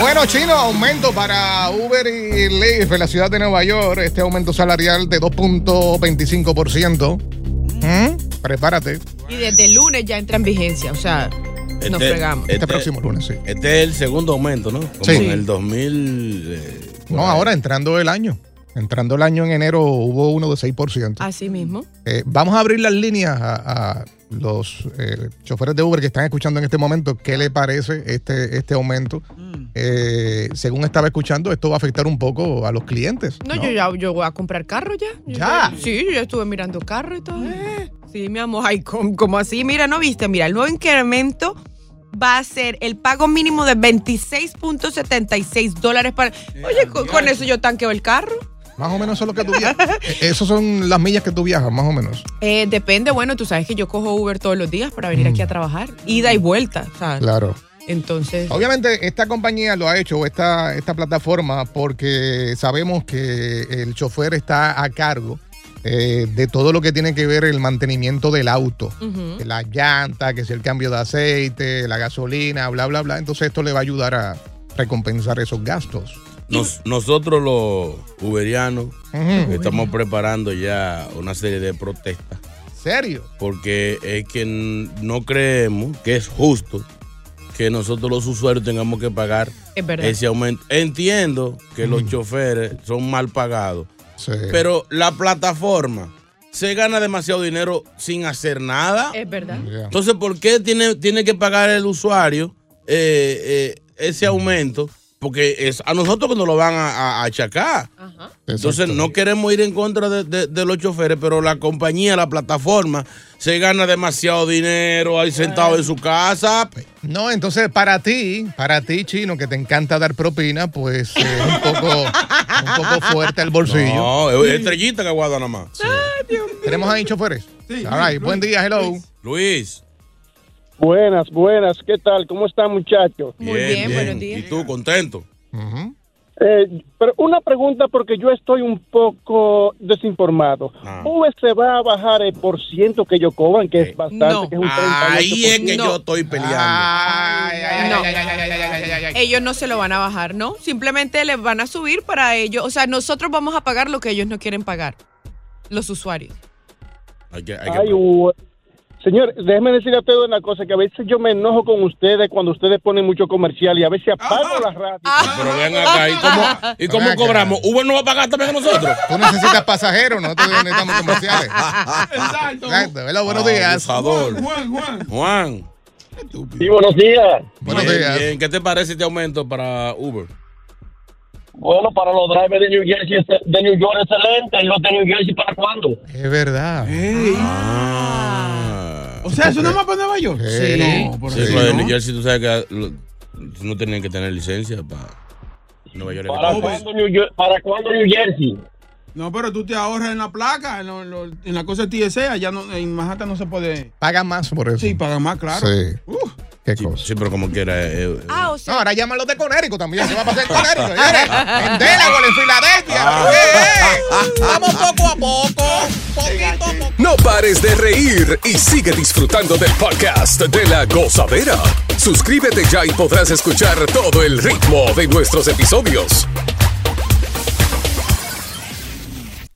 Bueno, chino, aumento para Uber y Lyft en la ciudad de Nueva York. Este aumento salarial de 2.25%. ¿Mm? Prepárate. Y desde el lunes ya entra en vigencia, o sea, nos fregamos. Este próximo lunes, sí. Este es el segundo aumento, ¿no? Como Sí. en el 2000. eh, No, ahí. ahora entrando el año. Entrando el año en enero hubo uno de 6%. Así mismo. Eh, vamos a abrir las líneas a, a los eh, choferes de Uber que están escuchando en este momento. ¿Qué le parece este, este aumento? Eh, según estaba escuchando, esto va a afectar un poco a los clientes. No, yo ya yo voy a comprar carro ya. Yo ¿Ya? ya- sí, yo ya estuve mirando carro y todo. Sí, mi amor. Ay, ¿cómo, cómo así? Mira, ¿no viste? Mira, el nuevo incremento va a ser el pago mínimo de 26.76 dólares para... Oye, con, con eso yo tanqueo el carro. Más o menos eso es lo que tú viajas. Eh, Esas son las millas que tú viajas, más o menos. Eh, depende, bueno, tú sabes que yo cojo Uber todos los días para venir aquí a trabajar. Ida y vuelta, ¿sabes? Claro. Entonces... Obviamente esta compañía lo ha hecho, esta, esta plataforma, porque sabemos que el chofer está a cargo eh, de todo lo que tiene que ver el mantenimiento del auto. Ujú. La llanta, que es el cambio de aceite, la gasolina, bla, bla, bla. Entonces esto le va a ayudar a recompensar esos gastos. Nos- nosotros los uberianos estamos preparando ya una serie de protestas ¿Serio? porque es que no creemos que es justo que nosotros los usuarios tengamos que pagar Es ese aumento. Entiendo que los choferes son mal pagados, Sí. pero la plataforma se gana demasiado dinero sin hacer nada. Es verdad. Yeah. Entonces, ¿por qué tiene, tiene que pagar el usuario eh, eh, ese aumento? Porque es a nosotros que nos lo van a, achacar. Ajá. Entonces, no queremos ir en contra de, de- de los choferes, pero la compañía, la plataforma, se gana demasiado dinero ahí sentado en su casa. No, entonces para ti, para ti, chino, que te encanta dar propina, pues eh, es un poco, un poco fuerte el bolsillo. No, es estrellita que aguada nada más. Tenemos ahí choferes. All right, buen día, hello. Luis. Buenas, buenas. ¿Qué tal? ¿Cómo están, muchachos? Muy bien, buenos días. ¿Y tú, contento? Eh, pero una pregunta porque yo estoy un poco desinformado. Ah. ¿Uber se va a bajar el por ciento que ellos cobran, que es bastante, No. que es un 38%? Ahí es que No. yo estoy peleando. Ay, ay, ay, No. ay, ay, ay, ay, ay, ay, ay, ay. Ellos no se lo van a bajar, ¿no? Simplemente les van a subir para ellos. O sea, nosotros vamos a pagar lo que ellos no quieren pagar. Los usuarios. Hay que, hay que- Ay, Uber. Señor, déjeme decirle a ustedes una cosa, que a veces yo me enojo con ustedes cuando ustedes ponen mucho comercial y a veces apago la radio. Pero ven acá, ¿y cómo, y cómo acá. cobramos? ¿Uber no va a pagar también a nosotros? Tú necesitas pasajeros, nosotros necesitamos comerciales. Exacto. Exacto. Hello, buenos días. Abusador. Juan, Juan. Juan. Sí, buenos días. Buenos bien, días. bien. ¿Qué te parece este aumento para Uber? Bueno, para los drivers de New Jersey, de New York, excelente. ¿Y los de New Jersey para cuándo? Es verdad. Ah. O sea, eso no más para Nueva York. Sí. No, por Sí, pues, en ¿no? New Jersey tú sabes que lo- no tenían que tener licencia para Nueva York. ¿Para cuándo New, ¿Para cuándo New Jersey? No, pero tú te ahorras en la placa, en, lo- lo- en la cosa TSA, allá no, en Manhattan no se puede. Pagan más por eso. Sí, pagan más, claro. Sí. Uh, Qué Sí, cosa. sí, pero como quiera. eh, eh, Ah, o No, sea. ahora llámalo de Conérico también. ¿Qué va a pasar en Conérico? En Delaware, en Filadelfia. Ah. Vamos poco a poco. Poquito No pares de reír y sigue disfrutando del podcast de la gozadera. Suscríbete ya y podrás escuchar todo el ritmo de nuestros episodios.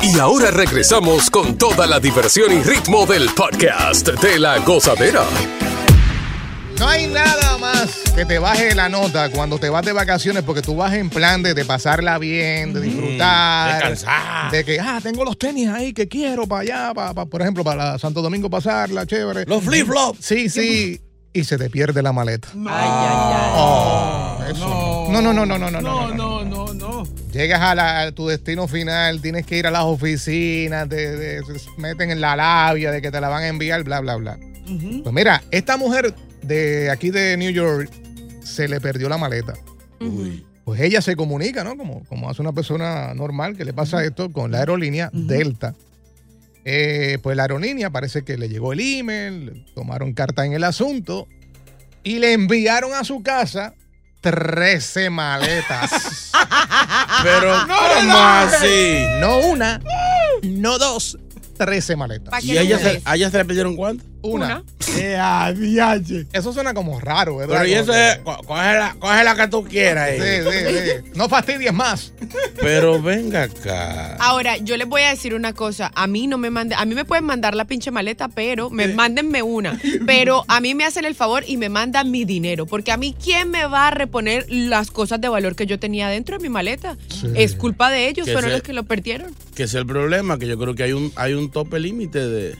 Y ahora regresamos con toda la diversión y ritmo del podcast de la gozadera. No hay nada más que te baje la nota cuando te vas de vacaciones porque tú vas en plan de, de pasarla bien, de disfrutar. descansar. De que, ah, tengo los tenis ahí que quiero para allá, para, para- por ejemplo, para Santo Domingo pasarla, chévere. Los flip-flops. Sí, sí. Y se te pierde la maleta. Ay, ay, ay. Oh, eso. No, no, no, no, no, no, no. No, no, no, no. Llegas a, la- a tu destino final, tienes que ir a las oficinas, te, meten en la labia de que te la van a enviar, bla, bla, bla. Pues mira, esta mujer de aquí de New York se le perdió la maleta. Pues ella se comunica, ¿no? Como, como hace una persona normal que le pasa esto con la aerolínea Delta. Eh, pues la aerolínea parece que le llegó el email, tomaron carta en el asunto y le enviaron a su casa 13 maletas. Pero, ¿cómo así? No una, no dos, 13 maletas. ¿Y a ella se, a ella se le pidieron cuánto? Una. Eh, ah, diache. Eso suena como raro, ¿verdad? Pero y eso es, co- coge la, coge la que tú quieras. Sí, eh. sí, sí. No fastidies más. Pero venga acá. Ahora, yo les voy a decir una cosa. A mí no me manden, a mí me pueden mandar la pinche maleta, pero me mándenme una. Pero a mí me hacen el favor y me mandan mi dinero. Porque a mí, ¿quién me va a reponer las cosas de valor que yo tenía dentro de mi maleta? Es culpa de ellos, fueron los que lo perdieron. Que es el problema, que yo creo que hay un, hay un tope límite de...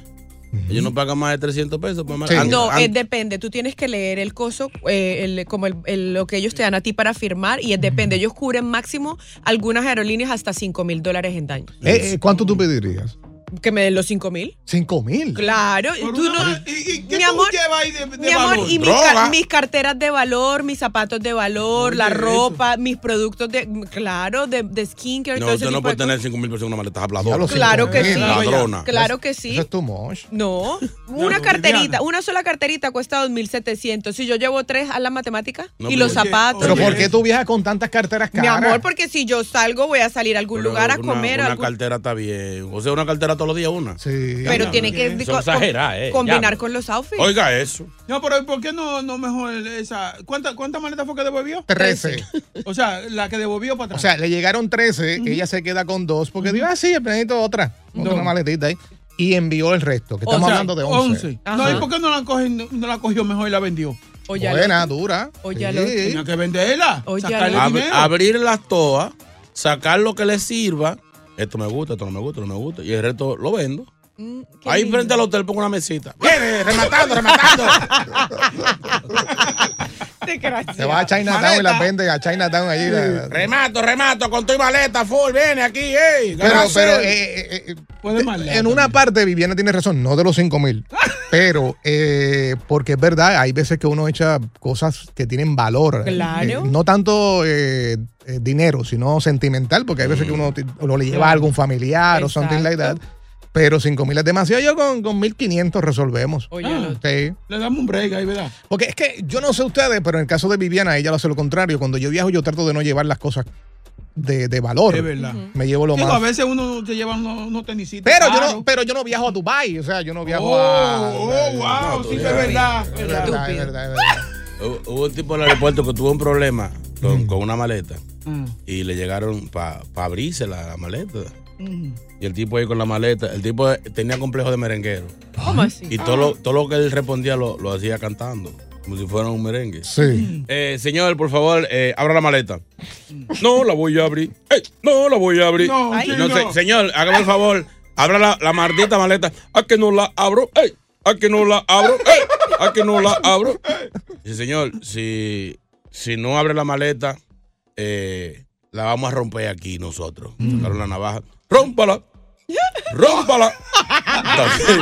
Ellos no pagan más de 300 pesos. por Sí. an- No, an- eh, depende. Tú tienes que leer el coso, eh, el- como el- el- lo que ellos te dan a ti para firmar, y es depende. Ellos cubren máximo algunas aerolíneas hasta 5 mil dólares en daño. Eh, eh, ¿Cuánto tú pedirías? Que me den los 5 mil. ¿Cinco mil? Claro, tú una- no- ¿Y, y qué mi tú amor, llevas ahí de, de Mi amor, valor? y mis, Droga. ca- mis carteras de valor, mis zapatos de valor, la ropa, mis productos de, claro, de, de skincare, todo No, ese usted no tipo puede de tener cosas. 5 mil pesos en una maleta habladora. Claro que sí. Ladrona. Claro que sí. Eso es too much. No, una no, carterita, una sola carterita cuesta 2.700. Si yo llevo tres a la matemática y los zapatos. Pero ¿por qué tú viajas con tantas carteras Mi caras? amor, porque si yo salgo voy a salir a algún lugar a comer. Una cartera está bien. O sea, una cartera todos los días una. Sí. pero tiene que eh, combinar ya. con los outfits. Oiga eso. No, pero ¿por qué no, no mejor esa? ¿Cuántas cuánta maletas fue que devolvió? 13. O sea, la que devolvió para O atrás. sea, le llegaron 13, ella se queda con dos, porque dijo, ah, sí, necesito otra. Otra No. maletita ahí. Y envió el resto, que estamos O sea, hablando de 11. No, ¿y por qué no la, cogen, no, la cogió mejor y la vendió? Oye, al Buena, dura. Oye, al Sí. otro. Tenía que venderla. Oye, sacarle Ab- dinero. abrir las toas, sacar lo que le sirva. Esto me gusta, esto no me gusta, esto no me gusta. Y el resto lo vendo. Mm, Ahí lindo. frente al hotel pongo una mesita. Viene, rematando, rematando. Desgraciado. Se va a Chinatown y las vende a Chinatown allí. la- remato, remato, con tu maleta full, viene aquí, ey. Pero, pero eh, eh, eh, Puede más en una parte Viviana tiene razón, no de los 5 mil, pero eh, porque es verdad, hay veces que uno echa cosas que tienen valor. Claro. Eh, no tanto eh, eh, dinero, sino sentimental, porque hay veces que uno, ti- uno le lleva a algún familiar o something like that. Pero 5 mil es demasiado. Yo con, con 1500 resolvemos. Oye, Ah. Sí. Le damos un break ahí, ¿verdad? Porque es que yo no sé ustedes, pero en el caso de Viviana, ella lo hace lo contrario. Cuando yo viajo, yo trato de no llevar las cosas de, de valor. Es verdad. Me llevo lo Digo, más. a veces uno se lleva unos, unos tenisitos. Pero yo, no, pero yo no viajo a Dubai, o sea, yo no viajo Oh, a. oh, wow, No, sí, es verdad. Es verdad. verdad, es Estúpido. verdad, es verdad. Hubo un tipo en el aeropuerto que tuvo un problema con, Mm. con una maleta Mm. y le llegaron para abrirse la, la maleta. Y el tipo ahí con la maleta, el tipo tenía complejo de merenguero. ¿Cómo así? Y todo lo, todo lo que él respondía lo, lo hacía cantando, como si fuera un merengue. Sí. Eh, señor, por favor, eh, abra la maleta. No la voy a abrir. Ey, no la voy a abrir. No, Ay, señor. se- señor, hágame el favor. Abra la, la maldita maleta. ¿A que no la abro? Ey, ¿A que no la abro? Ey, ¿A que no la abro? Sí, señor, si, si no abre la maleta, eh, la vamos a romper aquí nosotros. Sacaron la navaja. ¡Rómpala! ¡Rómpala! Entonces,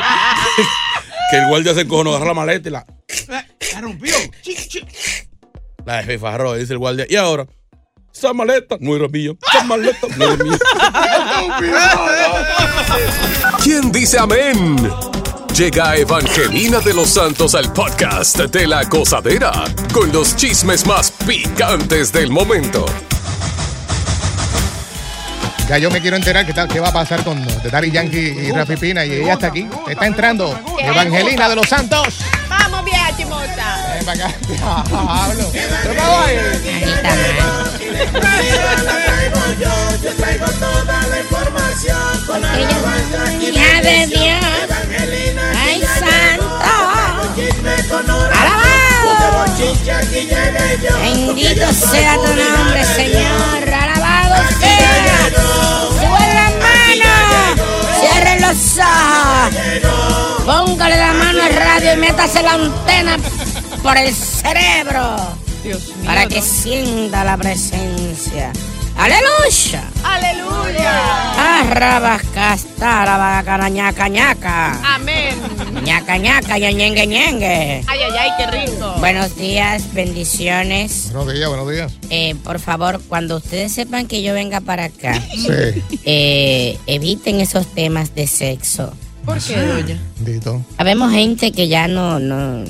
que el guardia se encojonó, agarró la maleta y la, La rompió. La desfifarró, dice el guardia. Y ahora, esa maleta no era mía. Esa maleta no era mía. ¿Quién dice amén? Llega Evangelina de los Santos al podcast de la gozadera con los chismes más picantes del momento. Ya yo me quiero enterar qué, tal, qué va a pasar con The Daddy Yankee y Rafi Pina. Y ella está aquí. Está entrando Evangelina de los Santos. Vamos, vieja chimosa. Ven para acá. Diablo. ¿Qué pasó ahí? Hija de Dios. Ay, santo. Alabado. Bendito sea tu nombre, Señor. Alabado sea. Métase la antena por el cerebro. Dios mío. Para que sienta la presencia. Aleluya. Aleluya. Arrabas castara vaca ñaca ñaca. Amén. ñaca ñaca y ñengue ñengue. Ay, ay, ay, qué rico. Buenos días, bendiciones. Buenos días, buenos días. Eh, por favor, cuando ustedes sepan que yo venga para acá, Sí. eh, eviten esos temas de sexo. ¿Por qué, doña? Dito. Habemos gente que ya no, no,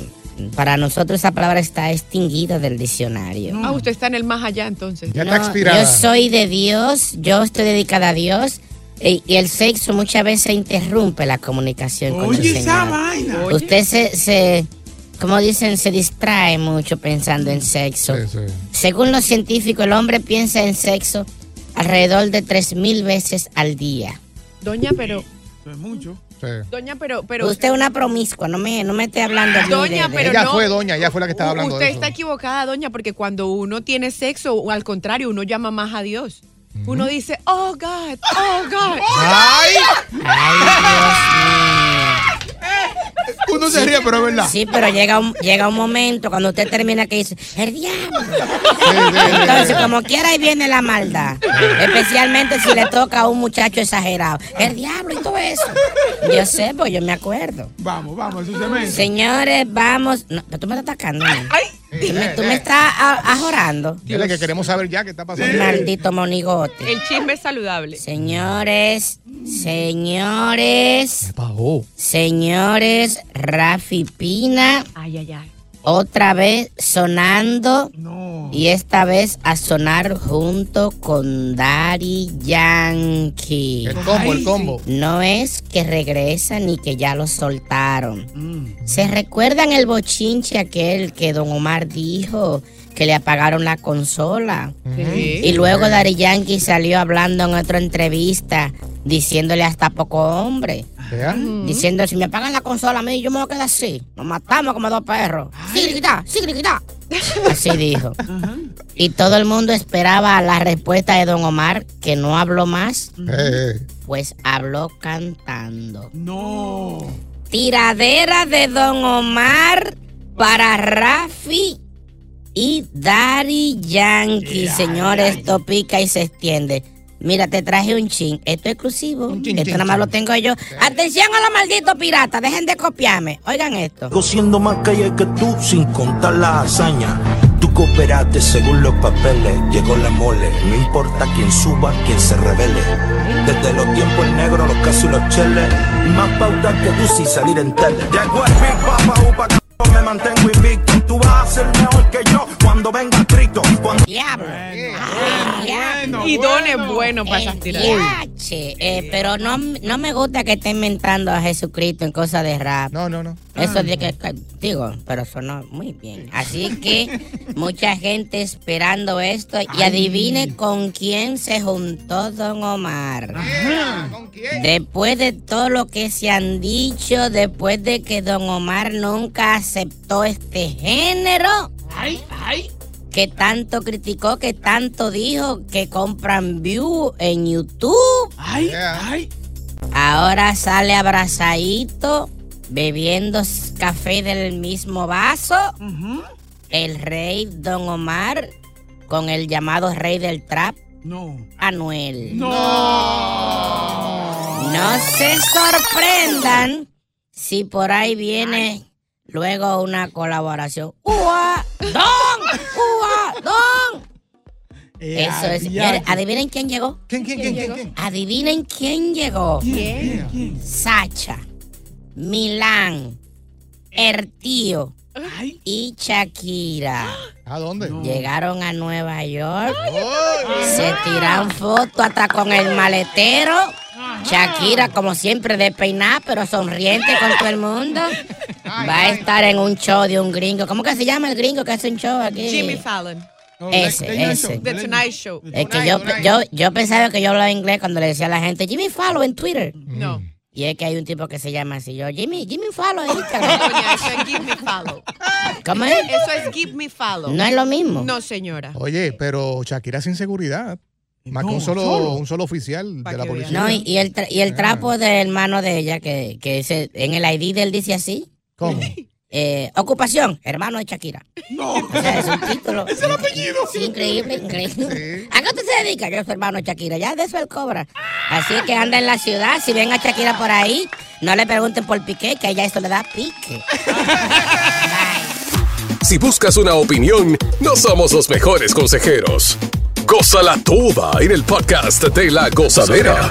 para nosotros esa palabra está extinguida del diccionario. Ah, usted está en el más allá entonces. Ya No, está expirada. Yo soy de Dios, yo estoy dedicada a Dios. Y, y el sexo muchas veces interrumpe la comunicación con el Oye, esa Señor. vaina. Usted se, se, como dicen, se distrae mucho pensando en sexo. Sí, sí. Según los científicos, el hombre piensa en sexo alrededor de 3.000 veces al día. Doña, pero, Es mucho. sí. doña, pero, pero. Usted es una promiscua, no me, no me esté hablando Doña, de- de- pero Ella no. fue doña, ella fue la que estaba hablando Usted de eso. está equivocada, doña, porque cuando uno tiene sexo, o al contrario, uno llama más a Dios. Uno dice, oh God, oh God. ¡Ay! Ay, Uno se ríe, pero es verdad. Sí, pero llega un, llega un momento cuando usted termina que dice, el diablo. Sí, sí, sí. Entonces, como quiera, ahí viene la maldad. Especialmente si le toca a un muchacho exagerado. El diablo y todo eso. Yo sé, pues yo me acuerdo. Vamos, vamos, eso se me. Señores, vamos. No, pero tú me estás atacando. ¿no? Tú me, tú me estás ajorando. Dile que queremos saber ya qué está pasando. Maldito monigote. El chisme es saludable. Señores, señores, Pagó. señores, Rafi Pina, Ay, ay, ay. Otra vez sonando No. y esta vez a sonar junto con Daddy Yankee. El combo, el combo. No es que regresa ni que ya lo soltaron. Mm. ¿Se recuerdan el bochinche aquel que don Omar dijo que le apagaron la consola? Sí. Y luego Daddy Yankee salió hablando en otra entrevista diciéndole hasta poco hombre. Diciendo, si me apagan la consola a mí, yo me voy a quedar así. Nos matamos como dos perros. Sí, grita, sí, grita. Así dijo. Y todo el mundo esperaba la respuesta de don Omar, que no habló más, Eh, eh. pues habló cantando. No. Tiradera de Don Omar para Rafi y Daddy Yankee. Señores, esto pica y se extiende. Mira, te traje un chin. Esto es exclusivo. Un chin, esto chin, nada más chin. lo tengo yo. Atención a los malditos piratas. Dejen de copiarme. Oigan esto. Sigo siendo más calle que tú sin contar las hazañas. Tú cooperaste según los papeles, llegó la mole. No importa quién suba, quién se revele. Desde los tiempos negros, los casos y los cheles. Más pautas que tú sin salir en tele. Llegó el Big Papa, upa, me mantengo es bueno. para El esas tiradas. diache. Eh, pero no, no me gusta que esté inventando a Jesucristo en cosas de rap. No, no, no. Eso de que, que- digo, pero sonó muy bien. Así que mucha gente esperando esto y adivine con quién se juntó Don Omar. Después de todo lo que se han dicho, después de que Don Omar nunca aceptó este género. Que tanto criticó, que tanto dijo que compran view en YouTube. Ahora sale abrazadito, bebiendo café del mismo vaso. El rey Don Omar con el llamado rey del trap. No. Anuel. No se sorprendan si por ahí viene luego una colaboración. ¡Ua! ¡Don! ¡Don! Eso es. Señores, adivinen quién llegó. ¿Quién, quién, quién, quién? quién? Adivinen quién llegó. ¿Quién? Sacha, Milán, Ertío y Shakira. ¿A dónde? Llegaron a Nueva York. Se tiran fotos hasta con el maletero. Shakira, como siempre, despeinada, pero sonriente con todo el mundo. Va a estar en un show de un gringo. ¿Cómo que se llama el gringo que hace un show aquí? Jimmy Fallon. Ese, ese. The Tonight Show. Es que yo, yo, yo pensaba que yo hablaba inglés cuando le decía a la gente Jimmy Fallon en Twitter. No. Y es que hay un tipo que se llama así. Yo, Jimmy, Jimmy Fallon en Instagram. Doña, eso es Give Me Follow. ¿Cómo es? Eso es Give Me Follow. No es lo mismo. No, señora. Oye, pero Shakira sin seguridad. Más que un solo, un solo oficial de la policía. No, y, y el, tra- y el trapo del hermano de ella, que, que ese- en el ID de él dice así. ¿Cómo? Eh, ocupación, hermano de Shakira. No. O sea, es un título. Es el apellido. Sí, increíble, increíble. ¿A qué usted se dedica? Yo soy hermano de Shakira. Ya de eso él cobra. Así que anda en la ciudad. Si ven a Shakira por ahí, no le pregunten por Piqué, que a ella eso le da pique. Si buscas una opinión, no somos los mejores consejeros. Gózala toda en el podcast de la gozadera.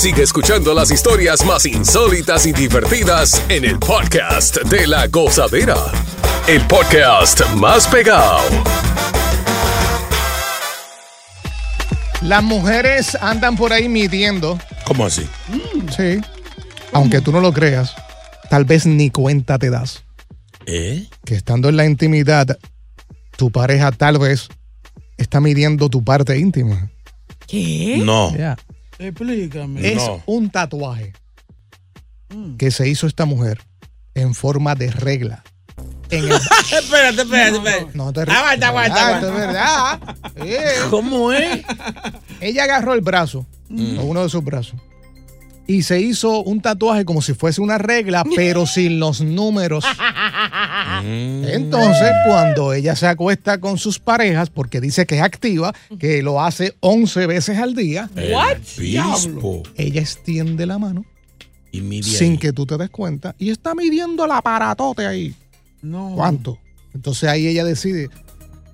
Sigue escuchando las historias más insólitas y divertidas en el podcast de la gozadera. El podcast más pegado. Las mujeres andan por ahí midiendo. ¿Cómo así? Sí. Aunque tú no lo creas, tal vez ni cuenta te das. ¿Eh? Que estando en la intimidad, tu pareja tal vez está midiendo tu parte íntima. ¿Qué? No. Ya. Explícame. Es un tatuaje que se hizo esta mujer en forma de regla. En el- espérate, espérate, espérate. No te Aguanta, aguanta, Ah. Eh. ¿Cómo es? Ella agarró el brazo, o uno de sus brazos, y se hizo un tatuaje como si fuese una regla, pero sin los números. Entonces, cuando ella se acuesta con sus parejas, porque dice que es activa, que lo hace 11 veces al día, obispo. ella extiende la mano Y mide sin ahí. que tú te des cuenta y está midiendo el aparatote ahí. No. ¿Cuánto? Entonces ahí ella decide,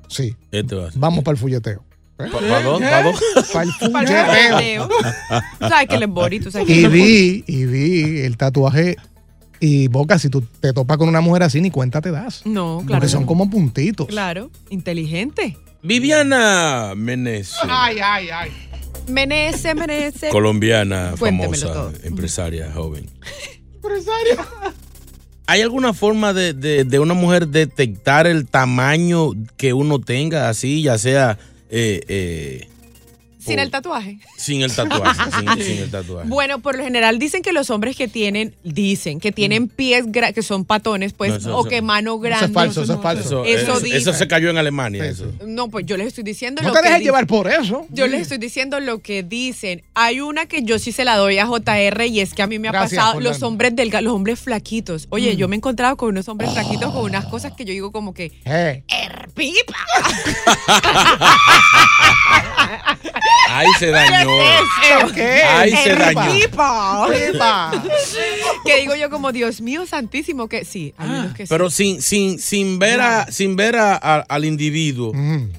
sí, Este va a ser. vamos para el fulleteo. ¿Pa- ¿Para dónde? ¿Para dónde? Para el fulleteo. Tú sabes que él es Y vi, y vi el tatuaje. Y Boca, si tú te topas con una mujer así, ni cuenta te das. No, claro. Porque son como puntitos. Claro, inteligente. Viviana Meneses, Ay, ay, ay. Menece, menece. colombiana, famosa, todo. empresaria joven. ¿Hay alguna forma de, de- de una mujer detectar el tamaño que uno tenga así, ya sea... eh, eh, Sin el tatuaje. Sin el tatuaje. sin, sin el tatuaje. Bueno, por lo general dicen que los hombres que tienen, dicen que tienen pies gra- que son patones, pues, No, eso- o eso- que mano grande. Eso es falso, eso es falso. Eso, eso, se cayó en Alemania. Eso. No, pues yo les estoy diciendo No lo te que dejes llevar por eso. Yo les estoy diciendo lo que dicen. Hay una que yo sí se la doy a JR y es que a mí me ha Gracias, pasado los hombres delgados, los hombres flaquitos. Oye, yo me he encontrado con unos hombres flaquitos con unas cosas que yo digo como que Eh, pipa. Ahí se dañó. ¿Qué? Ahí se dañó. pipa. Pipa. que digo yo como Dios mío santísimo que sí, hay unos que sí. Pero sin, sin, sin ver, a, sin ver a- a- al individuo,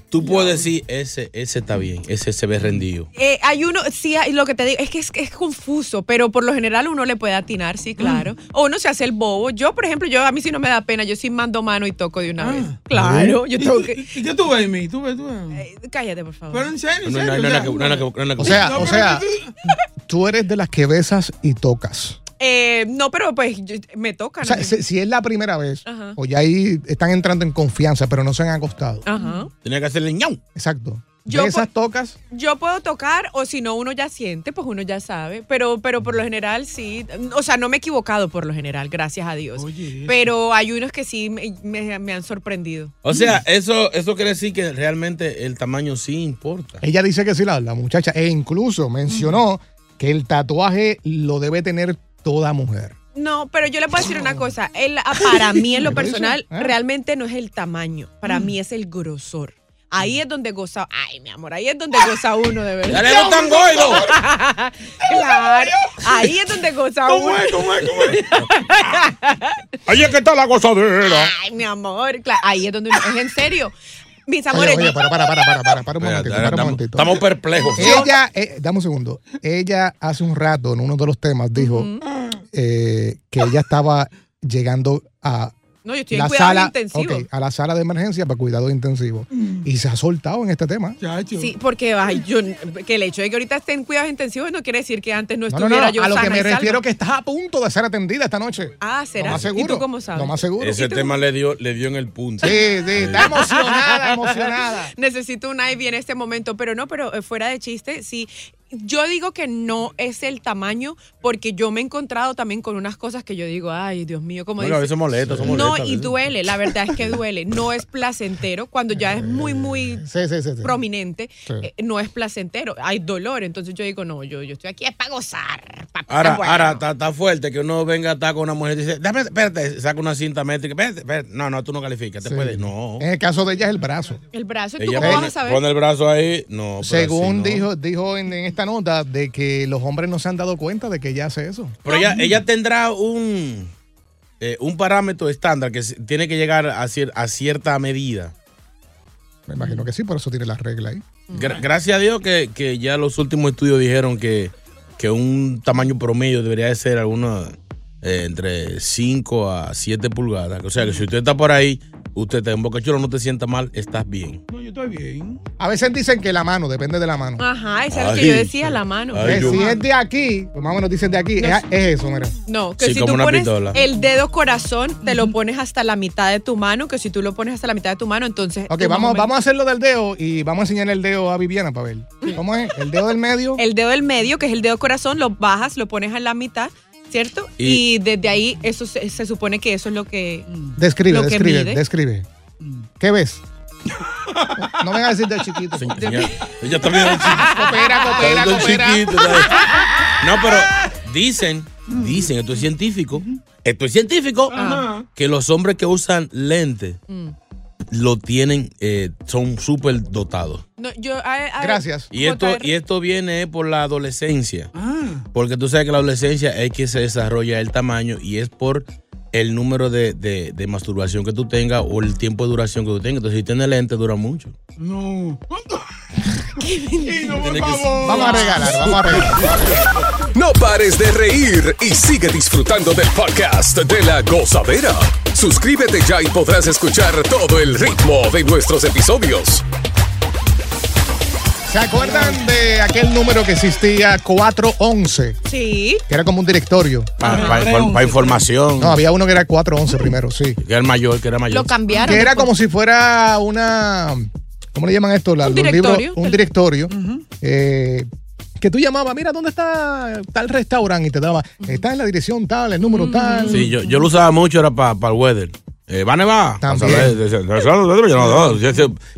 tú puedes decir, ese, ese está bien, ese se ve rendido. Eh, hay uno, sí, hay- lo que te digo es que es, es confuso, pero por lo general uno le puede atinar, sí, claro. O uno se hace el bobo. Yo, por ejemplo, yo a mí sí no me da pena, yo sí mando mano y toco de una vez. Claro, yo ¿Y, tengo que. y qué tú ves, Amy? ¿Tú ves, tú ves? Eh, cállate, por favor. Pero en serio, en No, no, serio. no, o sea, no, no, no, no, no, no, O sea, No, o sea, tú- eres de las que besas y tocas. Eh, no, pero pues yo- me tocan. O sea, si, si es la primera vez, Ajá. o ya ahí están entrando en confianza, pero no se han acostado. Ajá. Tenía que hacerle ñau. Exacto. Yo Besas, pu- tocas. Yo puedo tocar o si no uno ya siente, pues uno ya sabe, pero pero por lo general sí, o sea, no me he equivocado por lo general, gracias a Dios. Oye. Pero hay unos que sí me, me- me han sorprendido. O sea, eso, eso quiere decir que realmente el tamaño sí importa. Ella dice que sí, la, la muchacha, e incluso mencionó que el tatuaje lo debe tener toda mujer. No, pero yo le puedo decir una cosa, el- ah, para mí en lo personal ¿Eh? realmente no es el tamaño, para mí es el grosor. Ahí es donde goza, ay mi amor, ahí es donde goza uno de verdad. ¡Ya le gustan gordos! claro, ahí es donde goza ¿Cómo uno. es? ¿Cómo es? ¿Cómo es? Ahí es que está la gozadera. Ay, mi amor, claro, ahí es donde uno, es en serio. Mis amores, oye, para, para, para, para, para, para un momentito, para un estamos, momentito. estamos perplejos. Ella, eh, dame un segundo. Ella hace un rato en uno de los temas dijo eh, que ella estaba llegando a no, yo estoy en la cuidado sala, intensivo. a la sala de emergencia para cuidados intensivos y se ha soltado en este tema. Chacho. Sí, porque ay, yo, que el hecho de que ahorita esté en cuidados intensivos no quiere decir que antes no No, no, estuviera no, yo a lo que sana me y salva. refiero que estás a punto de ser atendida esta noche. Ah, será. Lo más ¿Y seguro. tú cómo sabes? Lo más seguro. Ese tema le dio, le dio en el punto. Sí, sí, está emocionada, emocionada. Necesito un Ivy en este momento, pero no, pero eh, fuera de chiste, sí. Yo digo que no es el tamaño, porque yo me he encontrado también con unas cosas que yo digo, ay, Dios mío, como Bueno, a dice. veces molesta, son No, molestas, a y duele, la verdad es que duele. No es placentero cuando ya es muy, muy Sí, sí, sí. sí. prominente, Sí. eh, no es placentero, hay dolor. Entonces yo digo, no, yo, yo estoy aquí es para gozar. pa' Ahora, bueno. ahora está, está fuerte que uno venga a estar con una mujer y dice, déjame, espérate, saca una cinta métrica. Espérate, espérate. No, no, tú no calificas. Te Sí. puedes. No. En el caso de ella es el brazo. El brazo, ¿tú Ella cómo pone, vas a saber? pone el brazo ahí. No. pero Según así no. dijo, dijo en, en esta nota de que los hombres no se han dado cuenta de que ella hace eso. Pero ella, ella tendrá un, eh, un parámetro estándar que tiene que llegar a, cier- a cierta medida. Me imagino que sí, por eso tiene la regla ahí. Gra- gracias a Dios que, que ya los últimos estudios dijeron que, que un tamaño promedio debería de ser alguna eh, entre 5 a 7 pulgadas. O sea que si usted está por ahí, usted está en Boca Chula, no te sienta mal, estás bien. No, yo estoy bien. A veces dicen que la mano, depende de la mano. Ajá, esa es lo que yo decía, la mano. Ay, yo- si es de aquí, pues más o menos dicen de aquí, es, es eso, mira. No, que Sí, si como tú una pones pistola. el dedo corazón, te lo pones hasta la mitad de tu mano, que si tú lo pones hasta la mitad de tu mano, entonces... Ok, vamos, vamos a hacerlo del dedo y vamos a enseñarle el dedo a Viviana para ver. ¿Cómo es? El dedo del medio. El dedo del medio, que es el dedo corazón, lo bajas, lo pones a la mitad, ¿cierto? Y- Y, desde ahí eso se, se supone que eso es lo que... Describe, lo que describe, mide. describe. ¿Qué ves? No venga a decir de chiquito. Se- señora, ella está viendo el chiquito. Coopera, coopera, coopera. chiquito, No, pero dicen, dicen, esto es científico, esto es científico, Ajá. que los hombres que usan lentes Mm. Lo tienen, eh, son súper dotados. No, yo, a- a- Gracias. Y esto, y esto viene por la adolescencia. Ah. Porque tú sabes que la adolescencia es que se desarrolla el tamaño y es por el número de, de- de masturbación que tú tengas o el tiempo de duración que tú tengas. Entonces, si tienes lente, dura mucho. No. Y no, por favor. Vamos a regalar, vamos a regalar. No pares de reír y sigue disfrutando del podcast de la gozadera. Suscríbete ya y podrás escuchar todo el ritmo de nuestros episodios. ¿Se acuerdan de aquel número que existía 411? Sí. Que era como un directorio. Para información. No, había uno que era 411 primero, sí. Que era el mayor, que era mayor. Lo cambiaron. Que era después. como si fuera una ¿cómo le llaman esto? La- Un los libros- directorio. un directorio. eh, que tú llamabas, mira, ¿dónde está tal restaurante? Y te daba, está en la dirección tal, el número tal. Sí, yo, yo lo usaba mucho, era para el weather. Eh, ¿Va a nevar?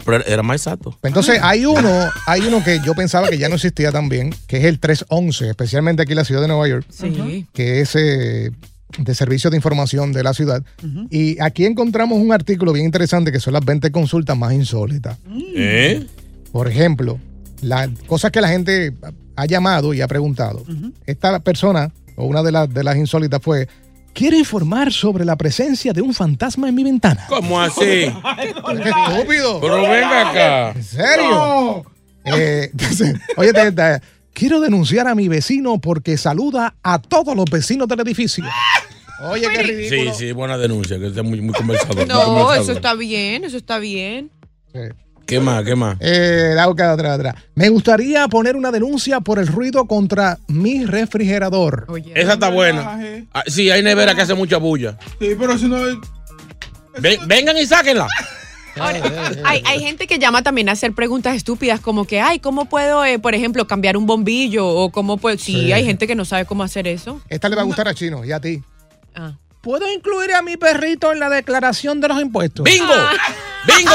Pero era más exacto. Entonces hay uno, hay uno que yo pensaba que ya no existía también, que es el 311, especialmente aquí en la ciudad de Nueva York, Sí. que es eh, de servicio de información de la ciudad. Y aquí encontramos un artículo bien interesante que son las 20 consultas más insólitas. ¿Eh? Por ejemplo, las cosas que la gente ha llamado y ha preguntado. Esta persona, o una de, las de las insólitas fue, quiero informar sobre la presencia de un fantasma en mi ventana. ¿Cómo así? ¡Qué estúpido! Pero venga acá. ¿En serio? Eh, entonces, oye, te- te- quiero denunciar a mi vecino porque saluda a todos los vecinos del edificio. Oye, qué ridículo. Sí, sí, buena denuncia, que está muy, muy conversador. muy No, conversador. eso está bien, eso está bien. ¿Qué más? ¿Qué más? Eh, la boca de atrás, atrás. Me gustaría poner una denuncia por el ruido contra mi refrigerador. Esa está buena. Ah, sí, hay nevera que hace mucha bulla. Sí, pero si no. Ven- vengan y sáquenla. Hay, hay gente que llama también a hacer preguntas estúpidas como que, ay, ¿cómo puedo, eh, por ejemplo, cambiar un bombillo? O cómo puedo... Sí, Sí. hay gente que no sabe cómo hacer eso. Esta le va a gustar a Chino y a ti. Ah. ¿Puedo incluir a mi perrito en la declaración de los impuestos? ¡Bingo! ¡Bingo!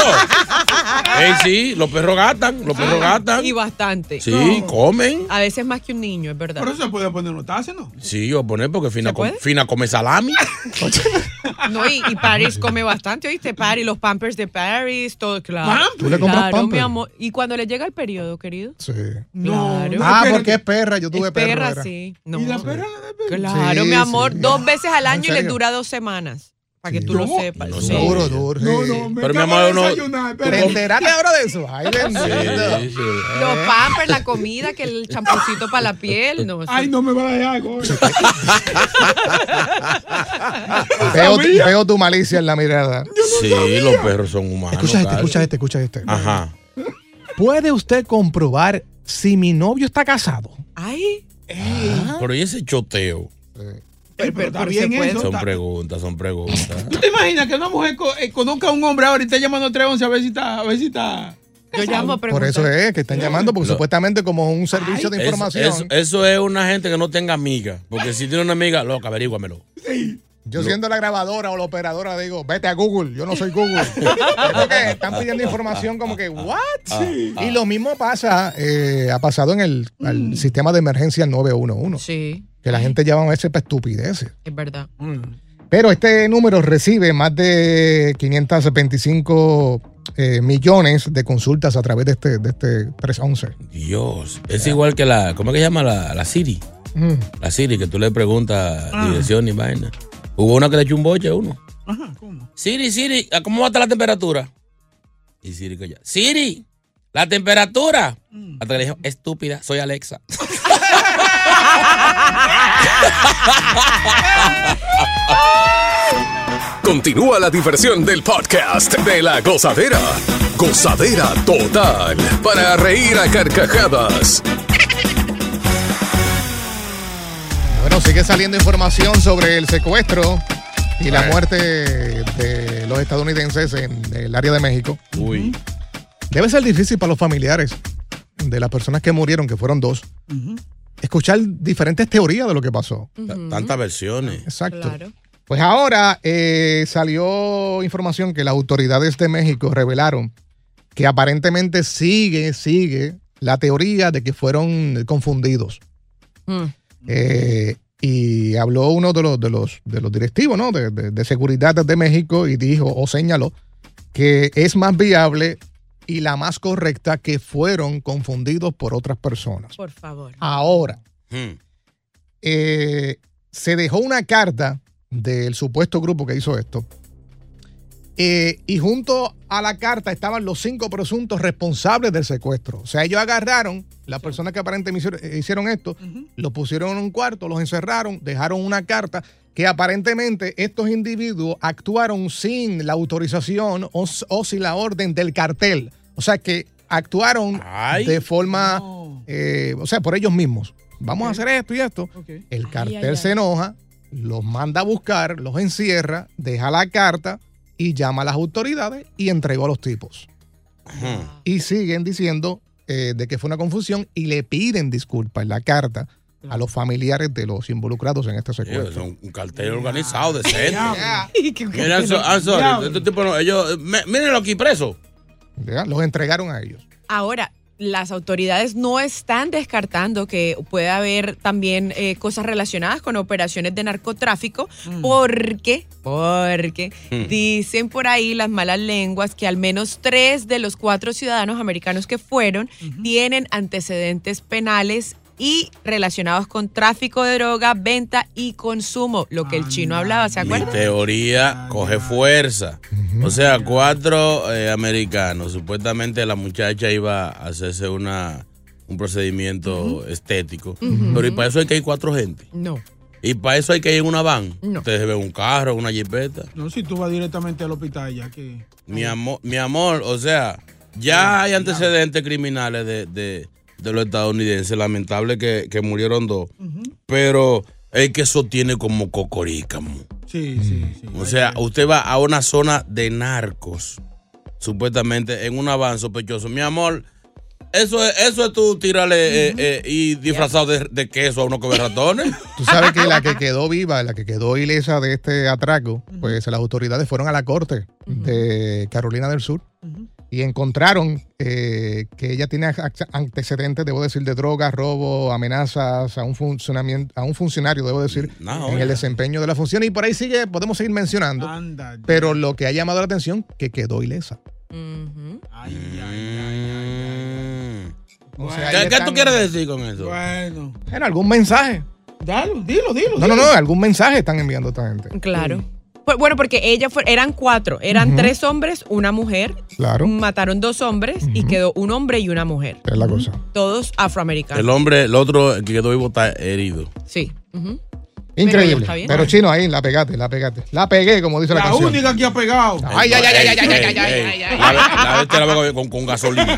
Ey, sí, los perros gastan, los perros gastan. Y bastante. Sí, comen. A veces más que un niño, es verdad. Pero se puede poner los tases, ¿no? Sí, yo voy a poner porque Fina, ¿Se com- puede? Fina come salami. No, y, y Paris come bastante, ¿oíste? Paris, los pampers de Paris, todo, claro. ¿Pampers? ¿Tú le compras Claro, pampers? mi amor. Y cuando le llega el periodo, querido. Sí. Claro. Ah, porque es perra. Yo tuve Es perro. perra, era. sí. No. ¿Y la perra Claro, Sí, mi amor, sí. dos veces al ¿En año y le serio? dura dos semanas. Para que Sí. tú lo sepas. No, Sí. Duro, duro. sí. Pero mi amor, no. ¿Te enteraste ahora de eso? Ay, bendito. Sí, sí. Los pampers, la comida, que el champucito para la piel. No, Ay, no me va a dejar. Veo, veo tu malicia en la mirada. Sí, los perros son humanos. Escucha este, escucha este, escucha este. Ajá. ¿Puede usted comprobar si mi novio está casado? Ay. Pero ¿y ese choteo? Pero, pero está pero bien se puede. eso. Son está- preguntas, son preguntas. ¿Tú te imaginas que una mujer co- eh, conozca a un hombre ahora y esté llamando a 311 a ver si está. A ver si está Yo llamo a Por eso es que están llamando, porque Lo- supuestamente como un servicio de información. Eso, eso es una gente que no tenga amiga. Porque si tiene una amiga, loca, averíguamelo. Yo siendo la grabadora o la operadora digo, vete a Google, yo no soy Google. Porque están pidiendo información como que, ¿what? Ah, Y lo mismo pasa, eh, ha pasado en el al sistema de emergencia 911. Sí, Que la gente llama a veces para estupideces. es verdad. Pero este número recibe más de 525 eh, millones de consultas a través de este, de este 311. Dios. Es igual que la. ¿Cómo es que se llama la, la Siri? Mm. La Siri, que tú le preguntas Ah. dirección y vaina. Hubo una que le echó un boche a uno. Ajá, ¿cómo? Siri, Siri, ¿a ¿cómo va a estar la temperatura? Y Siri que ya. Siri, la temperatura. Mm. Hasta que le dijo, estúpida, soy Alexa. Continúa la diversión del podcast de la gozadera. Gozadera total. Para reír a carcajadas. Bueno, sigue saliendo información sobre el secuestro y la muerte de los estadounidenses en el área de México. Uy. Debe ser difícil para los familiares de las personas que murieron, que fueron dos, escuchar diferentes teorías de lo que pasó. Tantas versiones. Exacto. Claro. Pues ahora eh, salió información que las autoridades de México revelaron que aparentemente sigue, sigue la teoría de que fueron confundidos. Mm. Eh, y habló uno de los, de los, de los directivos ¿no? de, de- de seguridad de México y dijo o señaló que es más viable y la más correcta que fueron confundidos por otras personas. Por favor. Ahora, Hmm. eh, se dejó una carta del supuesto grupo que hizo esto. Eh, y junto a la carta estaban los cinco presuntos responsables del secuestro. O sea, ellos agarraron las personas que aparentemente hicieron, eh, hicieron esto, los pusieron en un cuarto, los encerraron, dejaron una carta que aparentemente estos individuos actuaron sin la autorización o, sin la orden del cartel. O sea, que actuaron Ay. de forma, eh, o sea, por ellos mismos. Vamos a hacer esto y esto. El cartel ay, se ay. enoja, los manda a buscar, los encierra, deja la carta y llama a las autoridades y entregó a los tipos. Y siguen diciendo eh, de que fue una confusión y le piden disculpas en la carta a los familiares de los involucrados en este secuestro. es un, un cartel organizado, decente. Y que- Mira, I'm so- I'm sorry, Diablo. este tipo no, ellos, me- mírenlo aquí preso. Los entregaron a ellos. Ahora, las autoridades no están descartando que puede haber también eh, cosas relacionadas con operaciones de narcotráfico, porque, porque Mm. dicen por ahí las malas lenguas que al menos tres de los cuatro ciudadanos americanos que fueron tienen antecedentes penales y relacionados con tráfico de droga, venta y consumo, lo que el chino hablaba, ¿se Mi acuerdan? teoría coge fuerza. O sea, cuatro eh, americanos. Supuestamente la muchacha iba a hacerse una, un procedimiento estético. Pero ¿y para eso hay que ir cuatro gente? No. ¿Y para eso hay que ir en una van? No. Ustedes ven un carro, una jipeta. No, si tú vas directamente al hospital ya que... Mi amor, mi amor, o sea, ya hay antecedentes criminales de, de- de los estadounidenses. Lamentable que, que murieron dos. Pero es que eso tiene como cocorícamo. Sí, sí, sí. O sea, usted va a una zona de narcos, supuestamente en un avance sospechoso. Mi amor, eso es, eso es tú tirarle eh, eh, y disfrazado de, de queso a uno que ve ratones. Tú sabes que la que quedó viva, la que quedó ilesa de este atraco, pues las autoridades fueron a la corte de Carolina del Sur y encontraron eh, que ella tiene antecedentes, debo decir, de drogas, robo, amenazas a un funcionamiento, a un funcionario, debo decir, No, en el desempeño de la función. Y por ahí sigue, podemos seguir mencionando. Anda. Pero lo que ha llamado la atención, que quedó ilesa. O sea, ahí ¿Qué, tú quieres decir con eso? Bueno. En algún mensaje. Dalo, dilo, dilo. No, no, dilo. no, algún mensaje están enviando esta gente. Claro. Bueno, porque ella fue, eran cuatro, eran tres hombres, una mujer. Claro. Mataron dos hombres y quedó un hombre y una mujer. Es la cosa. Todos afroamericanos. El hombre, el otro el que quedó vivo está herido. Sí. Increíble. bien. Pero chino, ahí la pegaste, la pegaste. La pegué, como dice la, La canción. única que ha pegado. Ay, ay, ay, ay, ay, ay, ay, ay, ey, La, la vete la veo con, con gasolina.